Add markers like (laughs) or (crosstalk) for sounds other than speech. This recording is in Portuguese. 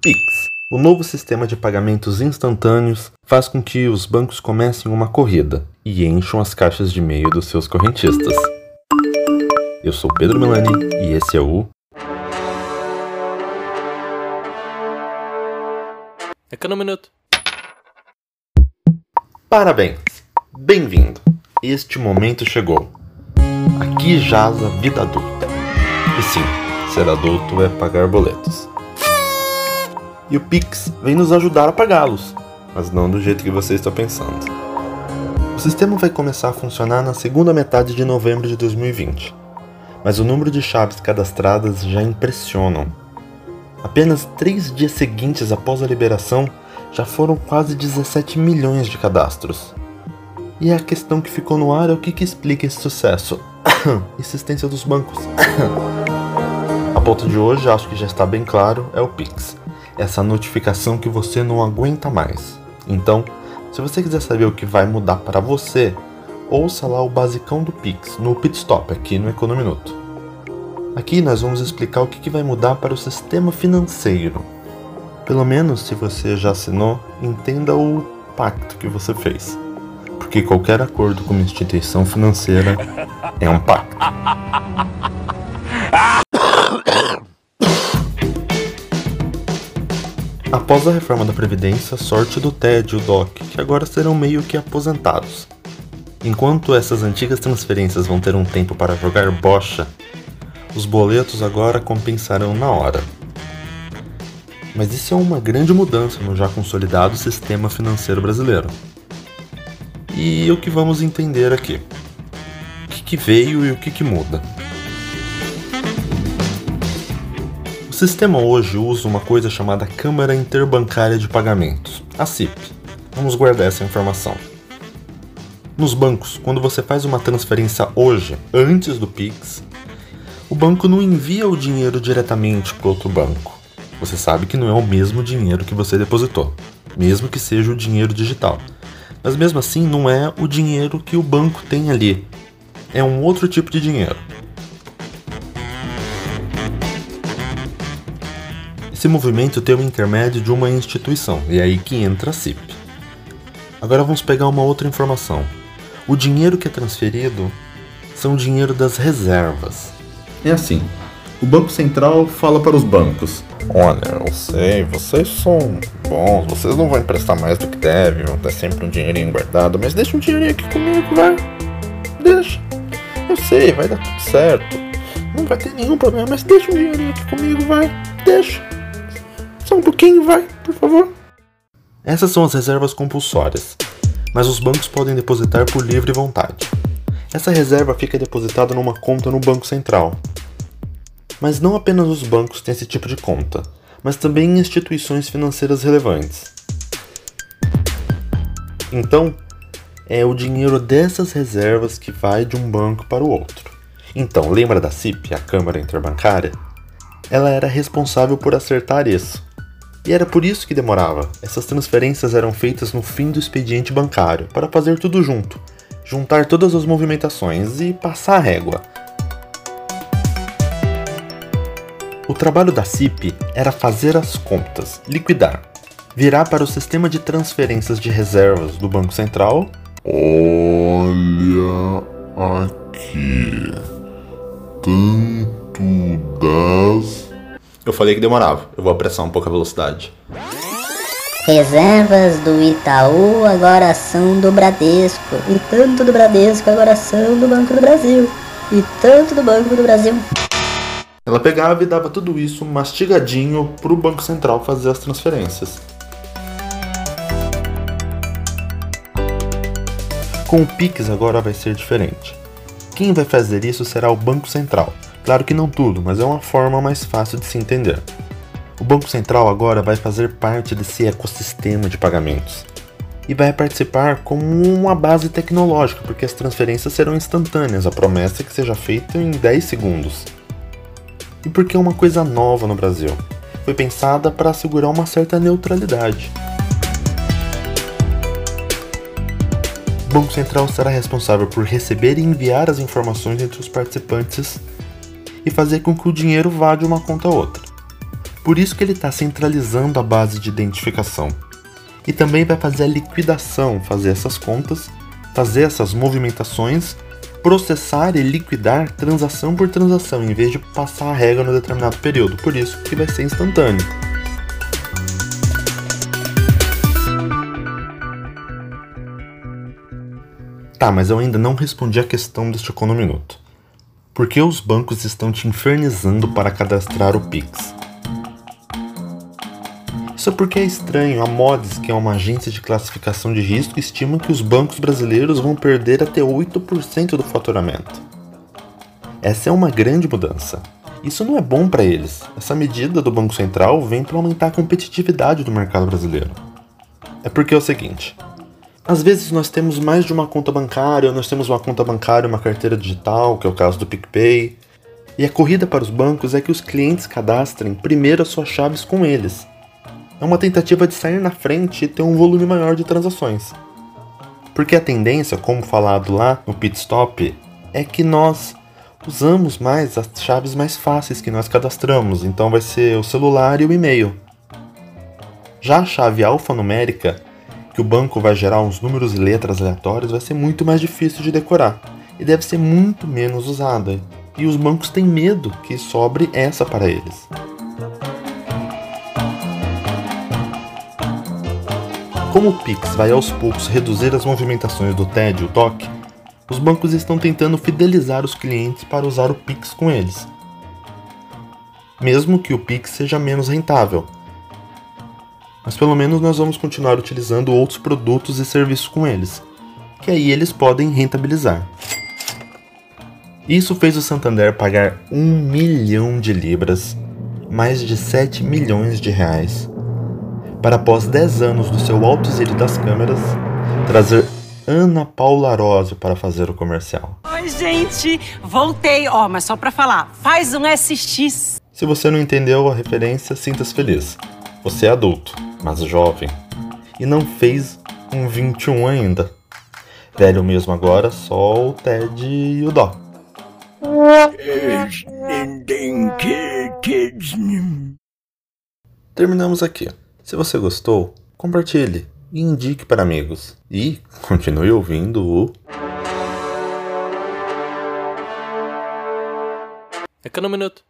Pix. O novo sistema de pagamentos instantâneos faz com que os bancos comecem uma corrida e encham as caixas de e-mail dos seus correntistas. Eu sou Pedro Melani e esse é o É um minuto. Parabéns! Bem-vindo! Este momento chegou. Aqui jaz a vida adulta. E sim, ser adulto é pagar boletos. E o Pix vem nos ajudar a pagá-los, mas não do jeito que você está pensando. O sistema vai começar a funcionar na segunda metade de novembro de 2020, mas o número de chaves cadastradas já impressionam. Apenas três dias seguintes após a liberação, já foram quase 17 milhões de cadastros. E a questão que ficou no ar é o que, que explica esse sucesso. (coughs) Existência dos bancos. (coughs) a ponto de hoje, acho que já está bem claro, é o Pix. Essa notificação que você não aguenta mais. Então, se você quiser saber o que vai mudar para você, ouça lá o basicão do Pix no Pitstop aqui no Econominuto. Aqui nós vamos explicar o que vai mudar para o sistema financeiro. Pelo menos se você já assinou, entenda o pacto que você fez porque qualquer acordo com uma instituição financeira é um pacto. (laughs) Após a reforma da Previdência, sorte do TED e o DOC, que agora serão meio que aposentados. Enquanto essas antigas transferências vão ter um tempo para jogar bocha, os boletos agora compensarão na hora. Mas isso é uma grande mudança no já consolidado sistema financeiro brasileiro e o que vamos entender aqui. O que, que veio e o que, que muda. Sistema hoje usa uma coisa chamada Câmara Interbancária de Pagamentos, a CIP. Vamos guardar essa informação. Nos bancos, quando você faz uma transferência hoje, antes do Pix, o banco não envia o dinheiro diretamente para outro banco. Você sabe que não é o mesmo dinheiro que você depositou, mesmo que seja o dinheiro digital. Mas mesmo assim, não é o dinheiro que o banco tem ali. É um outro tipo de dinheiro. Esse movimento tem o intermédio de uma instituição, e é aí que entra a CIP. Agora vamos pegar uma outra informação. O dinheiro que é transferido são o dinheiro das reservas. É assim: o Banco Central fala para os bancos: Olha, eu sei, vocês são bons, vocês não vão emprestar mais do que devem, vão ter sempre um dinheirinho guardado, mas deixa um dinheirinho aqui comigo, vai. Deixa. Eu sei, vai dar tudo certo. Não vai ter nenhum problema, mas deixa um dinheirinho aqui comigo, vai. Deixa. Um pouquinho, vai, por favor. Essas são as reservas compulsórias, mas os bancos podem depositar por livre vontade. Essa reserva fica depositada numa conta no Banco Central, mas não apenas os bancos têm esse tipo de conta, mas também instituições financeiras relevantes. Então, é o dinheiro dessas reservas que vai de um banco para o outro. Então, lembra da CIP, a Câmara Interbancária? Ela era responsável por acertar isso. E era por isso que demorava. Essas transferências eram feitas no fim do expediente bancário, para fazer tudo junto, juntar todas as movimentações e passar a régua. O trabalho da CIP era fazer as contas, liquidar, virar para o sistema de transferências de reservas do Banco Central. Olha Eu falei que demorava, eu vou apressar um pouco a velocidade. Reservas do Itaú agora são do Bradesco. E tanto do Bradesco agora são do Banco do Brasil. E tanto do Banco do Brasil. Ela pegava e dava tudo isso mastigadinho para o Banco Central fazer as transferências. Com o Pix agora vai ser diferente. Quem vai fazer isso será o Banco Central. Claro que não tudo, mas é uma forma mais fácil de se entender. O Banco Central agora vai fazer parte desse ecossistema de pagamentos e vai participar como uma base tecnológica, porque as transferências serão instantâneas. A promessa é que seja feita em 10 segundos e porque é uma coisa nova no Brasil. Foi pensada para assegurar uma certa neutralidade. O Banco Central será responsável por receber e enviar as informações entre os participantes e fazer com que o dinheiro vá de uma conta a outra. Por isso que ele está centralizando a base de identificação. E também vai fazer a liquidação, fazer essas contas, fazer essas movimentações, processar e liquidar transação por transação, em vez de passar a regra no determinado período. Por isso que vai ser instantâneo. Tá, mas eu ainda não respondi a questão deste econominuto. Por que os bancos estão te infernizando para cadastrar o Pix? Isso é porque é estranho. A Mods, que é uma agência de classificação de risco, estima que os bancos brasileiros vão perder até 8% do faturamento. Essa é uma grande mudança. Isso não é bom para eles. Essa medida do Banco Central vem para aumentar a competitividade do mercado brasileiro. É porque é o seguinte: às vezes nós temos mais de uma conta bancária, ou nós temos uma conta bancária uma carteira digital, que é o caso do PicPay. E a corrida para os bancos é que os clientes cadastrem primeiro as suas chaves com eles, é uma tentativa de sair na frente e ter um volume maior de transações. Porque a tendência, como falado lá no pit stop, é que nós usamos mais as chaves mais fáceis que nós cadastramos, então vai ser o celular e o e-mail. Já a chave alfanumérica, que o banco vai gerar uns números e letras aleatórios, vai ser muito mais difícil de decorar e deve ser muito menos usada. E os bancos têm medo que sobre essa para eles. Como o Pix vai aos poucos reduzir as movimentações do TED e o TOC, os bancos estão tentando fidelizar os clientes para usar o Pix com eles. Mesmo que o Pix seja menos rentável. Mas pelo menos nós vamos continuar utilizando outros produtos e serviços com eles, que aí eles podem rentabilizar. Isso fez o Santander pagar 1 milhão de libras, mais de 7 milhões de reais, para após 10 anos do seu alto exílio das câmeras, trazer Ana Paula Arósio para fazer o comercial. Oi, gente! Voltei, ó, mas só para falar, faz um SX. Se você não entendeu a referência, sinta-se feliz. Você é adulto, mas jovem, e não fez um 21 ainda. Velho mesmo agora, só o Ted e o Dó. Terminamos aqui. Se você gostou, compartilhe e indique para amigos. E continue ouvindo o. Econominuto.